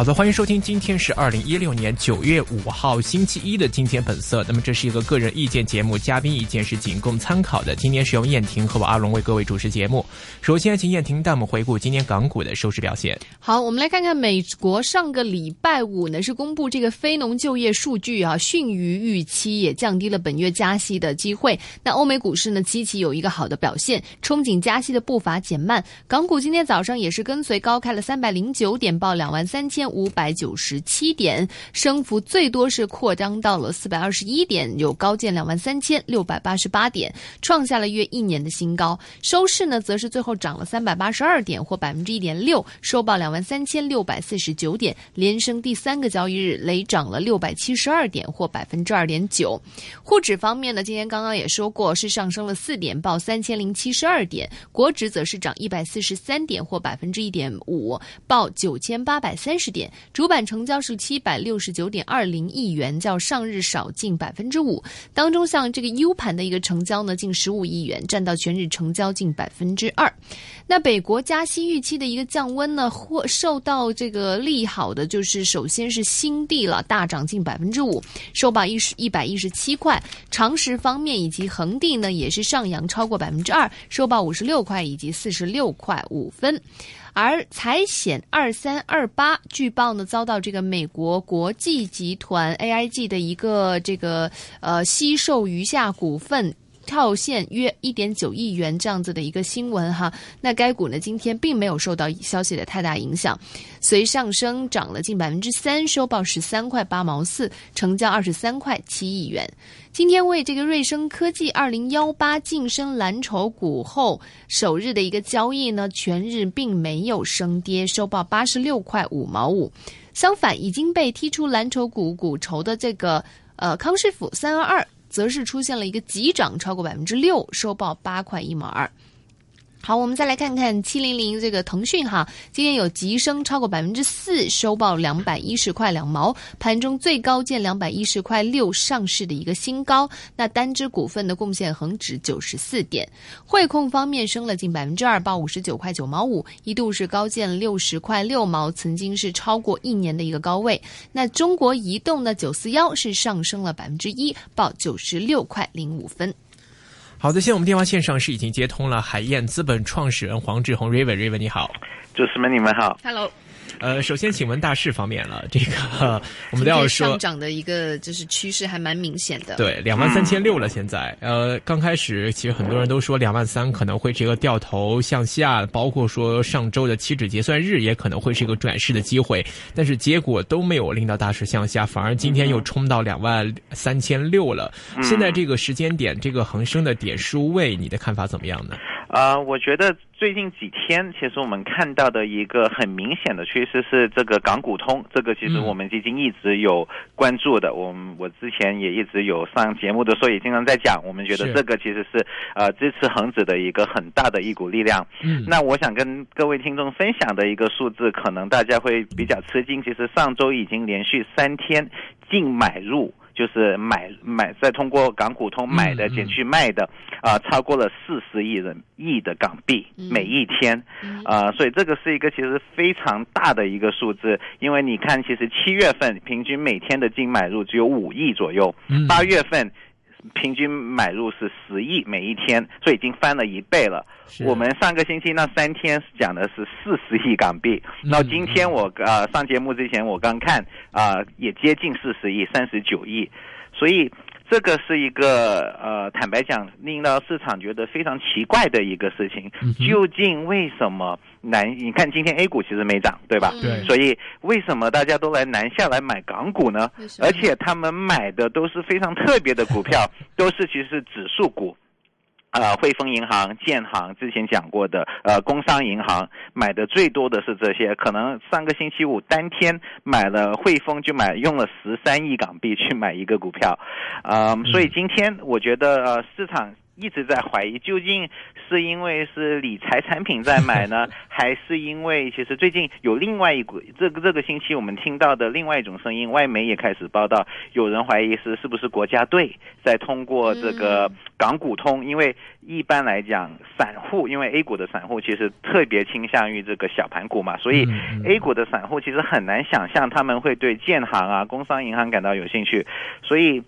好的，欢迎收听，今天是二零一六年九月五号星期一的《今天本色》。那么这是一个个人意见节目，嘉宾意见是仅供参考的。今天是由燕婷和我阿龙为各位主持节目。首先，请燕婷带我们回顾今天港股的收市表现。好，我们来看看美国上个礼拜五呢是公布这个非农就业数据啊，逊于预期，也降低了本月加息的机会。那欧美股市呢，期期有一个好的表现，憧憬加息的步伐减慢。港股今天早上也是跟随高开了三百零九点，报两万三千。五百九十七点，升幅最多是扩张到了四百二十一点，有高见两万三千六百八十八点，创下了约一年的新高。收市呢，则是最后涨了三百八十二点，或百分之一点六，收报两万三千六百四十九点，连升第三个交易日，累涨了六百七十二点，或百分之二点九。沪指方面呢，今天刚刚也说过，是上升了四点，报三千零七十二点。国指则是涨一百四十三点，或百分之一点五，报九千八百三十。点主板成交是七百六十九点二零亿元，较上日少近百分之五。当中像这个 U 盘的一个成交呢，近十五亿元，占到全日成交近百分之二。那北国加息预期的一个降温呢，或受到这个利好的，就是首先是新地了，大涨近百分之五，收报一十一百一十七块。长实方面以及恒地呢，也是上扬超过百分之二，收报五十六块以及四十六块五分。而财险二三二八据报呢，遭到这个美国国际集团 AIG 的一个这个呃吸售余下股份。套现约一点九亿元这样子的一个新闻哈，那该股呢今天并没有受到消息的太大影响，随上升涨了近百分之三，收报十三块八毛四，成交二十三块七亿元。今天为这个瑞声科技二零幺八晋升蓝筹股后首日的一个交易呢，全日并没有升跌，收报八十六块五毛五。相反，已经被踢出蓝筹股股筹的这个呃康师傅三二二。则是出现了一个急涨，超过百分之六，收报八块一毛二。好，我们再来看看七零零这个腾讯哈，今天有急升超过百分之四，收报两百一十块两毛，盘中最高见两百一十块六，上市的一个新高。那单只股份的贡献恒指九十四点。汇控方面升了近百分之二，报五十九块九毛五，一度是高见六十块六毛，曾经是超过一年的一个高位。那中国移动的九四幺是上升了百分之一，报九十六块零五分。好的，现在我们电话线上是已经接通了海燕资本创始人黄志宏，Raven，Raven 你好，主持人你们好，Hello。呃，首先请问大势方面了，这个我们都要说上涨的一个就是趋势还蛮明显的。对，两万三千六了，现在呃，刚开始其实很多人都说两万三可能会这个掉头向下，包括说上周的期指结算日也可能会是一个转势的机会，但是结果都没有令到大势向下，反而今天又冲到两万三千六了。现在这个时间点，这个恒生的点数位，你的看法怎么样呢？啊，我觉得最近几天，其实我们看到的一个很明显的趋势是这个港股通，这个其实我们基金一直有关注的。我们我之前也一直有上节目的时候，也经常在讲，我们觉得这个其实是呃支持恒指的一个很大的一股力量。嗯，那我想跟各位听众分享的一个数字，可能大家会比较吃惊。其实上周已经连续三天净买入。就是买买再通过港股通买的减去卖的，啊，超过了四十亿人亿的港币每一天，啊，所以这个是一个其实非常大的一个数字。因为你看，其实七月份平均每天的净买入只有五亿左右，八月份。平均买入是十亿每一天，所以已经翻了一倍了。我们上个星期那三天讲的是四十亿港币，那今天我呃上节目之前我刚看啊也接近四十亿，三十九亿，所以。这个是一个呃，坦白讲，令到市场觉得非常奇怪的一个事情。究竟为什么南？你看今天 A 股其实没涨，对吧？对。所以为什么大家都来南下来买港股呢？而且他们买的都是非常特别的股票，都是其实指数股。呃，汇丰银行、建行之前讲过的，呃，工商银行买的最多的是这些，可能上个星期五当天买了汇丰就买用了十三亿港币去买一个股票，呃，所以今天我觉得呃市场。一直在怀疑，究竟是因为是理财产品在买呢，还是因为其实最近有另外一股这个这个星期我们听到的另外一种声音，外媒也开始报道，有人怀疑是是不是国家队在通过这个港股通，因为一般来讲，散户因为 A 股的散户其实特别倾向于这个小盘股嘛，所以 A 股的散户其实很难想象他们会对建行啊、工商银行感到有兴趣，所以。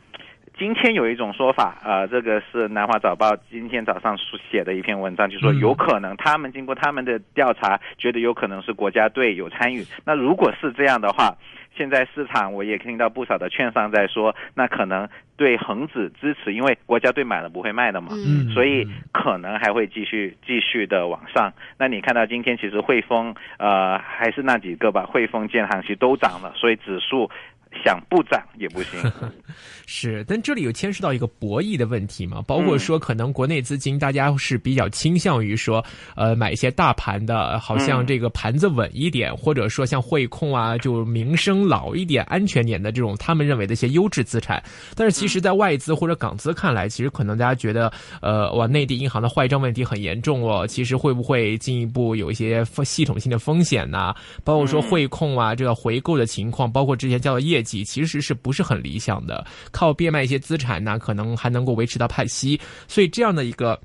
今天有一种说法，呃，这个是南华早报今天早上写的一篇文章，就说有可能他们经过他们的调查，觉得有可能是国家队有参与。那如果是这样的话，现在市场我也听到不少的券商在说，那可能对恒指支持，因为国家队买了不会卖的嘛，所以可能还会继续继续的往上。那你看到今天其实汇丰，呃，还是那几个吧，汇丰、建行其实都涨了，所以指数。想不涨也不行，是，但这里有牵涉到一个博弈的问题嘛？包括说，可能国内资金大家是比较倾向于说，呃，买一些大盘的，好像这个盘子稳一点，或者说像汇控啊，就名声老一点、安全点的这种，他们认为的一些优质资产。但是，其实，在外资或者港资看来，其实可能大家觉得，呃，哇，内地银行的坏账问题很严重哦。其实会不会进一步有一些系统性的风险呢？包括说汇控啊，这个回购的情况，包括之前叫做业。其实是不是很理想的？靠变卖一些资产呢，可能还能够维持到派息。所以这样的一个，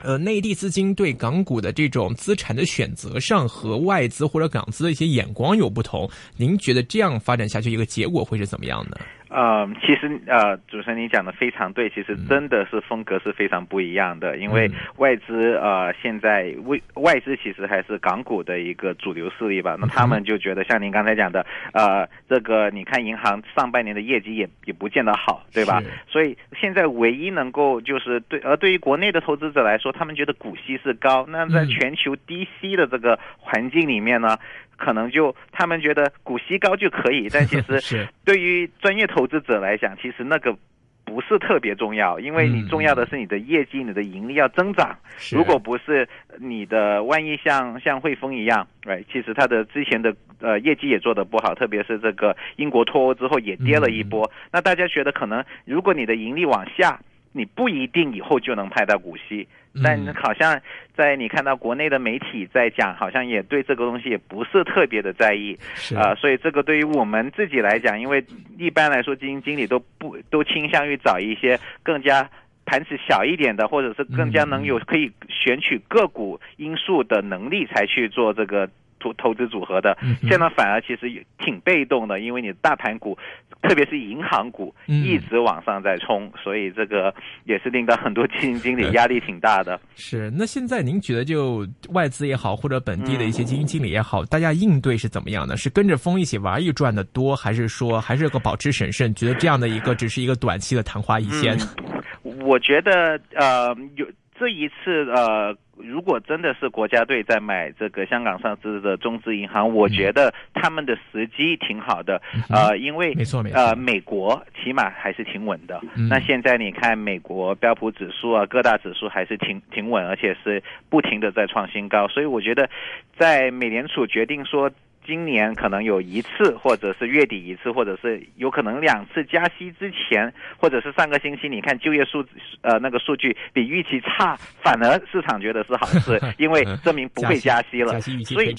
呃，内地资金对港股的这种资产的选择上，和外资或者港资的一些眼光有不同。您觉得这样发展下去，一个结果会是怎么样呢？呃，其实呃，主持人你讲的非常对，其实真的是风格是非常不一样的。因为外资呃，现在外外资其实还是港股的一个主流势力吧。那他们就觉得像您刚才讲的，呃，这个你看银行上半年的业绩也也不见得好，对吧？所以现在唯一能够就是对，而对于国内的投资者来说，他们觉得股息是高。那在全球低息的这个环境里面呢？可能就他们觉得股息高就可以，但其实对于专业投资者来讲，其实那个不是特别重要，因为你重要的是你的业绩、你的盈利要增长。如果不是你的，万一像像汇丰一样，对，其实它的之前的呃业绩也做得不好，特别是这个英国脱欧之后也跌了一波。那大家觉得可能，如果你的盈利往下。你不一定以后就能拍到股息，但好像在你看到国内的媒体在讲，好像也对这个东西也不是特别的在意，啊，所以这个对于我们自己来讲，因为一般来说基金经理都不都倾向于找一些更加盘子小一点的，或者是更加能有可以选取个股因素的能力才去做这个。投投资组合的，现在反而其实也挺被动的，因为你大盘股，特别是银行股一直往上在冲，所以这个也是令到很多基金经理压力挺大的。是，那现在您觉得就外资也好，或者本地的一些基金经理也好，大家应对是怎么样呢？是跟着风一起玩一转的多，还是说还是个保持审慎，觉得这样的一个只是一个短期的昙花一现？我觉得呃有。这一次，呃，如果真的是国家队在买这个香港上市的中资银行，我觉得他们的时机挺好的，呃，因为没错没错，呃，美国起码还是挺稳的。那现在你看，美国标普指数啊，各大指数还是挺挺稳，而且是不停的在创新高，所以我觉得，在美联储决定说。今年可能有一次，或者是月底一次，或者是有可能两次加息之前，或者是上个星期，你看就业数呃那个数据比预期差，反而市场觉得是好事，因为证明不会加息了。所以，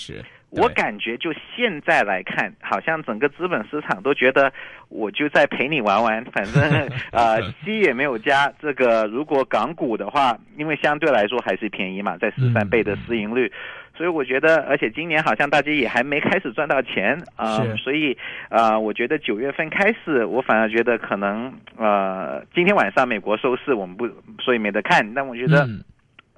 我感觉就现在来看，好像整个资本市场都觉得我就在陪你玩玩，反正呃 息也没有加。这个如果港股的话，因为相对来说还是便宜嘛，在十三倍的市盈率。所以我觉得，而且今年好像大家也还没开始赚到钱啊，所以啊，我觉得九月份开始，我反而觉得可能呃，今天晚上美国收市，我们不所以没得看，但我觉得。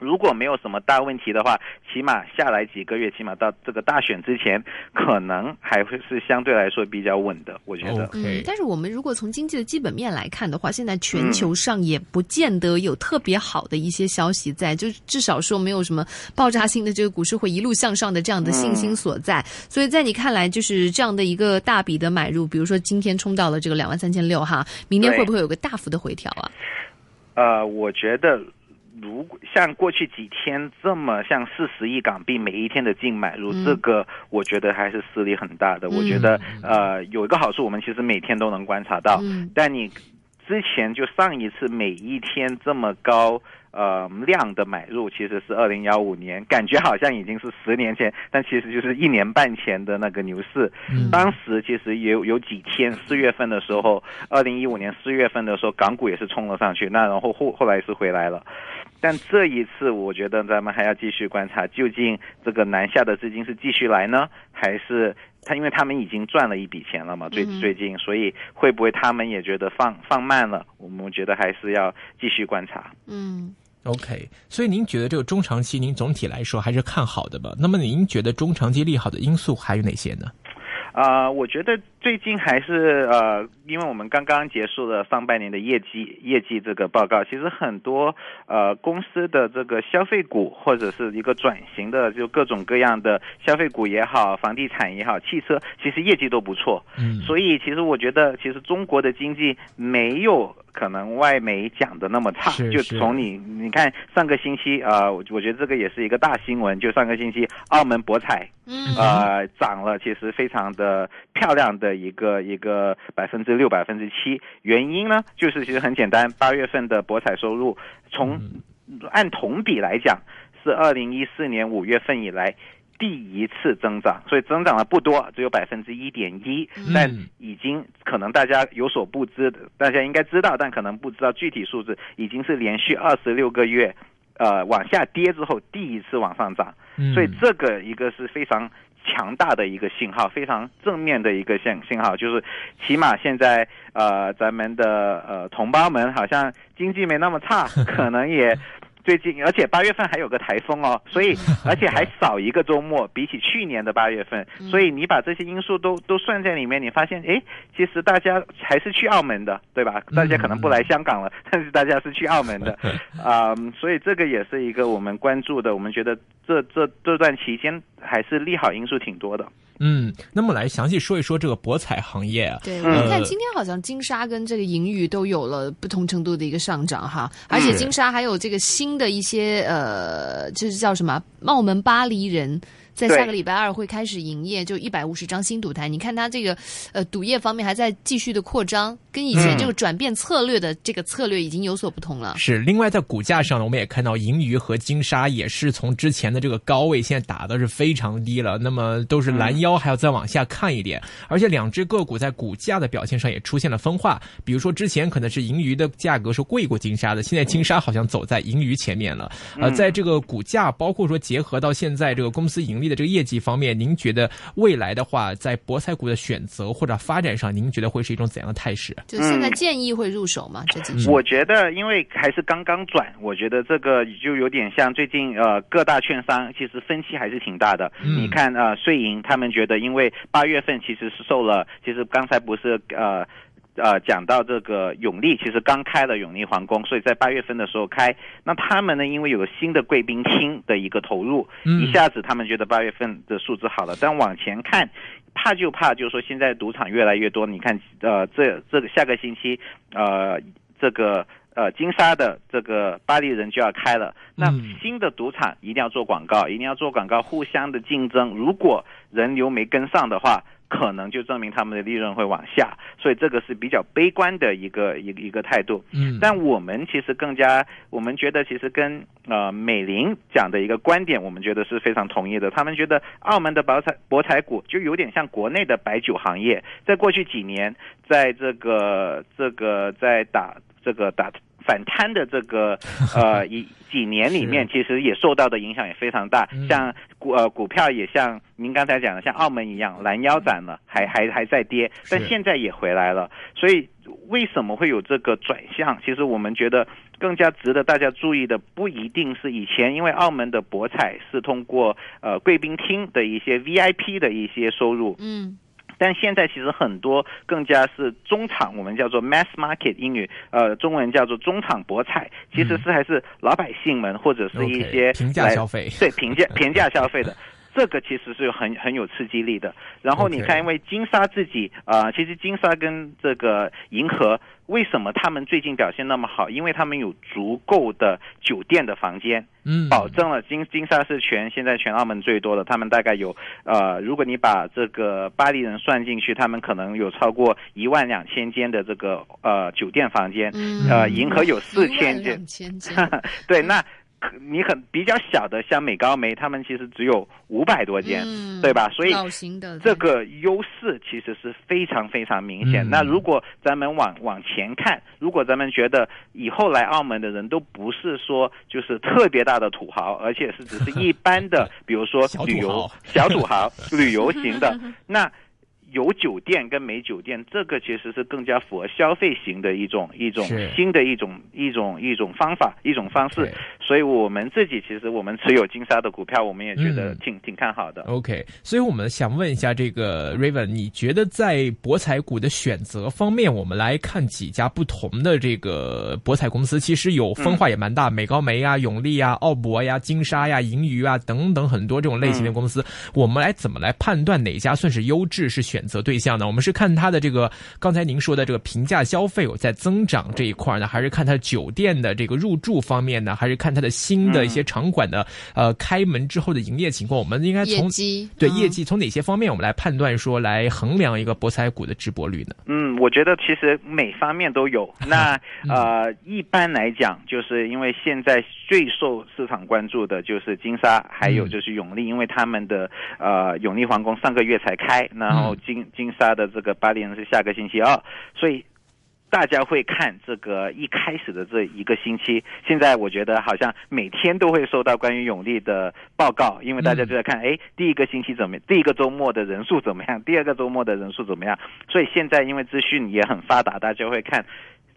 如果没有什么大问题的话，起码下来几个月，起码到这个大选之前，可能还会是相对来说比较稳的。我觉得，嗯，但是我们如果从经济的基本面来看的话，现在全球上也不见得有特别好的一些消息在，就至少说没有什么爆炸性的这个股市会一路向上的这样的信心所在。所以在你看来，就是这样的一个大笔的买入，比如说今天冲到了这个两万三千六哈，明天会不会有个大幅的回调啊？呃，我觉得。如果像过去几天这么像四十亿港币每一天的净买入，这个我觉得还是势力很大的。我觉得呃有一个好处，我们其实每天都能观察到。但你之前就上一次每一天这么高呃量的买入，其实是二零幺五年，感觉好像已经是十年前，但其实就是一年半前的那个牛市。嗯当时其实有有几天，四月份的时候，二零一五年四月份的时候，港股也是冲了上去，那然后后后来是回来了。但这一次，我觉得咱们还要继续观察，究竟这个南下的资金是继续来呢，还是他因为他们已经赚了一笔钱了嘛，最最近，所以会不会他们也觉得放放慢了？我们觉得还是要继续观察。嗯。OK，所以您觉得这个中长期，您总体来说还是看好的吧？那么您觉得中长期利好的因素还有哪些呢？啊、我觉得最近还是呃，因为我们刚刚结束了上半年的业绩业绩这个报告，其实很多呃公司的这个消费股或者是一个转型的，就各种各样的消费股也好，房地产也好，汽车其实业绩都不错。嗯，所以其实我觉得，其实中国的经济没有可能外媒讲的那么差。是就从你你看上个星期啊、呃我我觉得这个也是一个大新闻，就上个星期澳门博彩嗯呃，涨了，其实非常的漂亮的一个一个百分之六、百分之七。原因呢，就是其实很简单，八月份的博彩收入从按同比来讲，是二零一四年五月份以来。第一次增长，所以增长的不多，只有百分之一点一，但已经可能大家有所不知，大家应该知道，但可能不知道具体数字，已经是连续二十六个月，呃，往下跌之后第一次往上涨。嗯所以这个一个是非常强大的一个信号，非常正面的一个信信号，就是起码现在呃咱们的呃同胞们好像经济没那么差，可能也。最近，而且八月份还有个台风哦，所以而且还少一个周末，比起去年的八月份，所以你把这些因素都都算在里面，你发现，哎，其实大家还是去澳门的，对吧？大家可能不来香港了，但是大家是去澳门的，啊、所以这个也是一个我们关注的，我们觉得这这这段期间还是利好因素挺多的。嗯，那么来详细说一说这个博彩行业啊。对，嗯我们看今天好像金沙跟这个银娱都有了不同程度的一个上涨哈，而且金沙还有这个新的一些呃，就是叫什么澳门巴黎人。在下个礼拜二会开始营业，就一百五十张新赌台。你看它这个，呃，赌业方面还在继续的扩张，跟以前这个转变策略的这个策略已经有所不同了。是，另外在股价上呢，我们也看到银娱和金沙也是从之前的这个高位，现在打的是非常低了，那么都是拦腰，还要再往下看一点。而且两只个股在股价的表现上也出现了分化，比如说之前可能是银娱的价格是贵过金沙的，现在金沙好像走在银娱前面了。呃，在这个股价，包括说结合到现在这个公司盈利的这个业绩方面，您觉得未来的话，在博彩股的选择或者发展上，您觉得会是一种怎样的态势？就现在建议会入手吗？这几只我觉得，因为还是刚刚转，我觉得这个就有点像最近呃各大券商其实分歧还是挺大的。嗯你看呃税银他们觉得，因为八月份其实是受了，其实刚才不是呃。呃，讲到这个永利，其实刚开了永利皇宫，所以在八月份的时候开。那他们呢，因为有新的贵宾厅的一个投入，嗯一下子他们觉得八月份的数字好了，但往前看，怕就怕就是说现在赌场越来越多。你看，呃，这这个下个星期，呃，这个呃金沙的这个巴黎人就要开了，那嗯新的赌场一定要做广告，一定要做广告，互相的竞争。如果人流没跟上的话，可能就证明他们的利润会往下，所以这个是比较悲观的一个一个一个态度。嗯，但我们其实更加，我们觉得其实跟呃美林讲的一个观点，我们觉得是非常同意的。他们觉得澳门的博彩博彩股就有点像国内的白酒行业，在过去几年，在这个这个在打这个打。反贪的这个 呃一几年里面，其实也受到的影响也非常大。嗯像股呃股票也像您刚才讲的，像澳门一样拦腰斩了，还还还在跌，但现在也回来了。所以为什么会有这个转向？其实我们觉得更加值得大家注意的，不一定是以前，因为澳门的博彩是通过呃贵宾厅的一些 VIP 的一些收入，嗯但现在其实很多更加是中场，我们叫做 mass market 英语，呃，中文叫做中场博彩，其实是还是老百姓们或者是一些平价来消费对平价平价消费的。这个其实是有很很有刺激力的。然后你看，因为金沙自己啊、呃其实金沙跟这个银河为什么他们最近表现那么好？因为他们有足够的酒店的房间，嗯，保证了金金沙是全现在全澳门最多的，他们大概有呃，如果你把这个巴黎人算进去，他们可能有超过一万两千间的这个呃酒店房间，嗯。呃，银河有四千间。两，千间，对，那可你很比较小的，像美高梅，他们其实只有五百多间，嗯对吧？所以这个优势其实是非常非常明显。嗯那如果咱们往往前看，如果咱们觉得以后来澳门的人都不是说就是特别大的土豪，而且是只是一般的，比如说旅游小土豪旅游型的，那。有酒店跟没酒店，这个其实是更加符合消费型的一种一种新的一种一种一种方法一种方式对，所以我们自己其实我们持有金沙的股票，我们也觉得嗯挺、挺看好的。OK，所以我们想问一下这个 Raven，你觉得在博彩股的选择方面，我们来看几家不同的这个博彩公司，其实有分化也蛮大，美高梅啊、永利啊、奥博呀、金沙呀、银娱啊等等很多这种类型的公司，我们来怎么来判断哪家算是优质是选择对象呢？我们是看它的这个刚才您说的这个平价消费有在增长这一块呢，还是看它酒店的这个入住方面呢，还是看它的新的一些场馆的、呃开门之后的营业情况？我们应该业从对业绩从哪些方面我们来判断说来衡量一个博彩股的直播率呢？嗯，我觉得其实每方面都有。那 呃，一般来讲，就是因为现在最受市场关注的就是金沙，还有就是永利，因为他们的呃永利皇宫上个月才开，然后金金沙的这个巴黎人是下个星期二，所以。大家会看这个一开始的这一个星期，现在我觉得好像每天都会收到关于永利的报告，因为大家就在看，哎，第一个星期怎么，第一个周末的人数怎么样，第二个周末的人数怎么样，所以现在因为资讯也很发达，大家会看，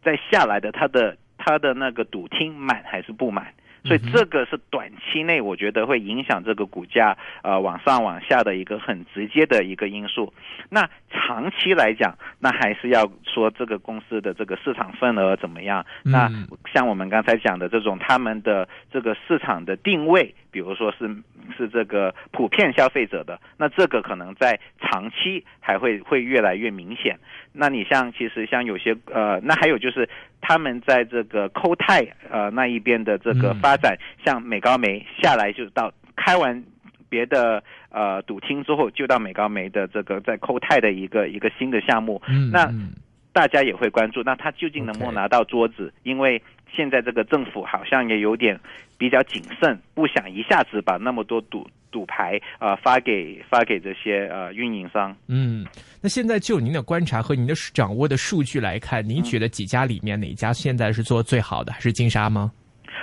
在下来的它的它的那个赌厅满还是不满。所以这个是短期内我觉得会影响这个股价呃往上往下的一个很直接的一个因素。那长期来讲，那还是要说这个公司的这个市场份额怎么样。嗯那像我们刚才讲的这种他们的这个市场的定位，比如说是是这个普遍消费者的，那这个可能在长期还会会越来越明显。那你像其实像有些呃，那还有就是他们在这个抠泰呃那一边的这个嗯。发展，像美高梅下来就到开完别的呃赌厅之后，就到美高梅的这个在抠泰的一个一个新的项目，嗯，那嗯。大家也会关注，那他究竟能不能拿到桌子因为现在这个政府好像也有点比较谨慎，不想一下子把那么多赌赌牌呃发给发给这些呃运营商。嗯，那现在就您的观察和您的掌握的数据来看，您觉得几家里面哪家现在是做最好的？还是金沙吗？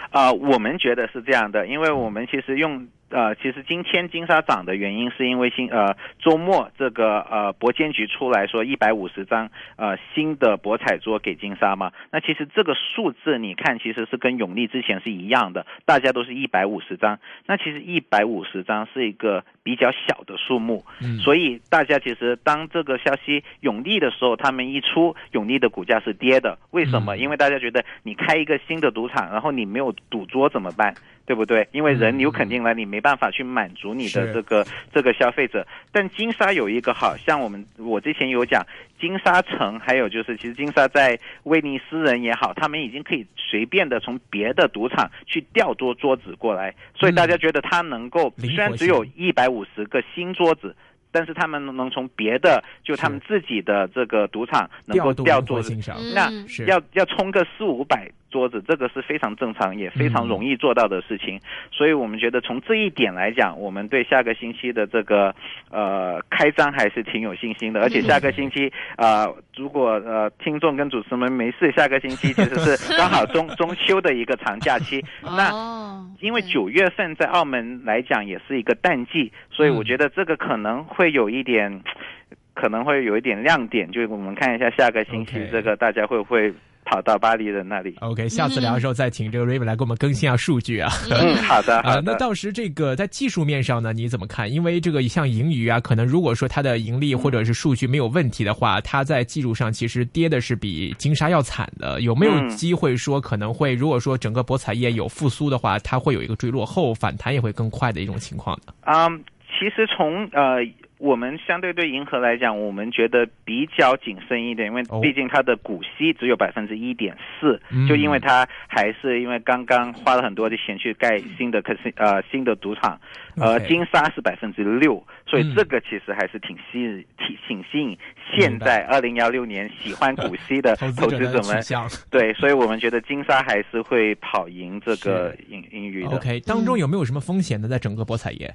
啊、我们觉得是这样的，因为我们其实用呃，其实今天金沙涨的原因是因为新呃周末这个呃博监局出来说一百五十张呃新的博彩桌给金沙嘛，那其实这个数字你看其实是跟永利之前是一样的，大家都是一百五十张，那其实一百五十张是一个比较小的数目，嗯所以大家其实当这个消息永利的时候，他们一出，永利的股价是跌的。为什么？嗯因为大家觉得你开一个新的赌场，然后你没有赌桌怎么办？对不对？因为人有肯定了，你没办法去满足你的这个这个消费者。但金沙有一个好像我们我之前有讲，金沙城还有就是，其实金沙在威尼斯人也好，他们已经可以随便的从别的赌场去调桌桌子过来，所以大家觉得他能够虽然只有一百五十个新桌子。但是他们能从别的，就他们自己的这个赌场能够调桌子，那要要充个四五百桌子，这个是非常正常也非常容易做到的事情。所以我们觉得从这一点来讲，我们对下个星期的这个呃开张还是挺有信心的。而且下个星期呃，如果呃听众跟主持人们没事，下个星期 其实是刚好中 中秋的一个长假期。那哦，因为九月份在澳门来讲也是一个淡季，所以我觉得这个可能会有一点，可能会有一点亮点。就是我们看一下下个星期这个大家会不会跑到巴黎人那里？OK，下次聊的时候再请这个 Raven 来给我们更新下数据啊。嗯，好的，啊、好的。那到时这个在技术面上呢，你怎么看？因为这个像盈余啊，可能如果说它的盈利或者是数据没有问题的话，它在技术上其实跌的是比金沙要惨的。有没有嗯机会说可能会，如果说整个博彩业有复苏的话，它会有一个坠落后反弹也会更快的一种情况呢？嗯，其实从呃。我们相对对银河来讲，我们觉得比较谨慎一点，因为毕竟它的股息只有百分之一点四，就因为它还是因为刚刚花了很多的钱去盖新的可是呃新的赌场，呃金沙是百分之六，所以这个其实还是挺吸引挺挺吸引现在二零幺六年喜欢股息的 投资者们。对，所以我们觉得金沙还是会跑赢这个英英语的。OK，当中有没有什么风险呢？在整个博彩业？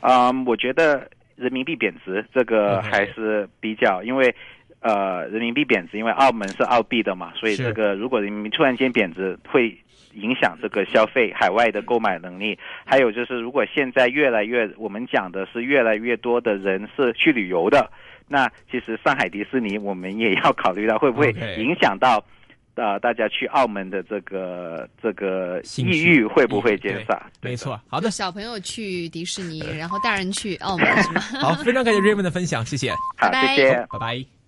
啊，我觉得。人民币贬值，这个还是比较，因为，呃，人民币贬值，因为澳门是澳币的嘛，所以这个如果人民币突然间贬值，会影响这个消费海外的购买能力。还有就是，如果现在越来越，我们讲的是越来越多的人是去旅游的，那其实上海迪士尼我们也要考虑到会不会影响到。啊，大家去澳门的这个这个抑郁会不会减少？没错，好的。小朋友去迪士尼，然后大人去澳门，是吗？好，非常感谢 Raymond 的分享，谢谢。好，谢谢，拜拜。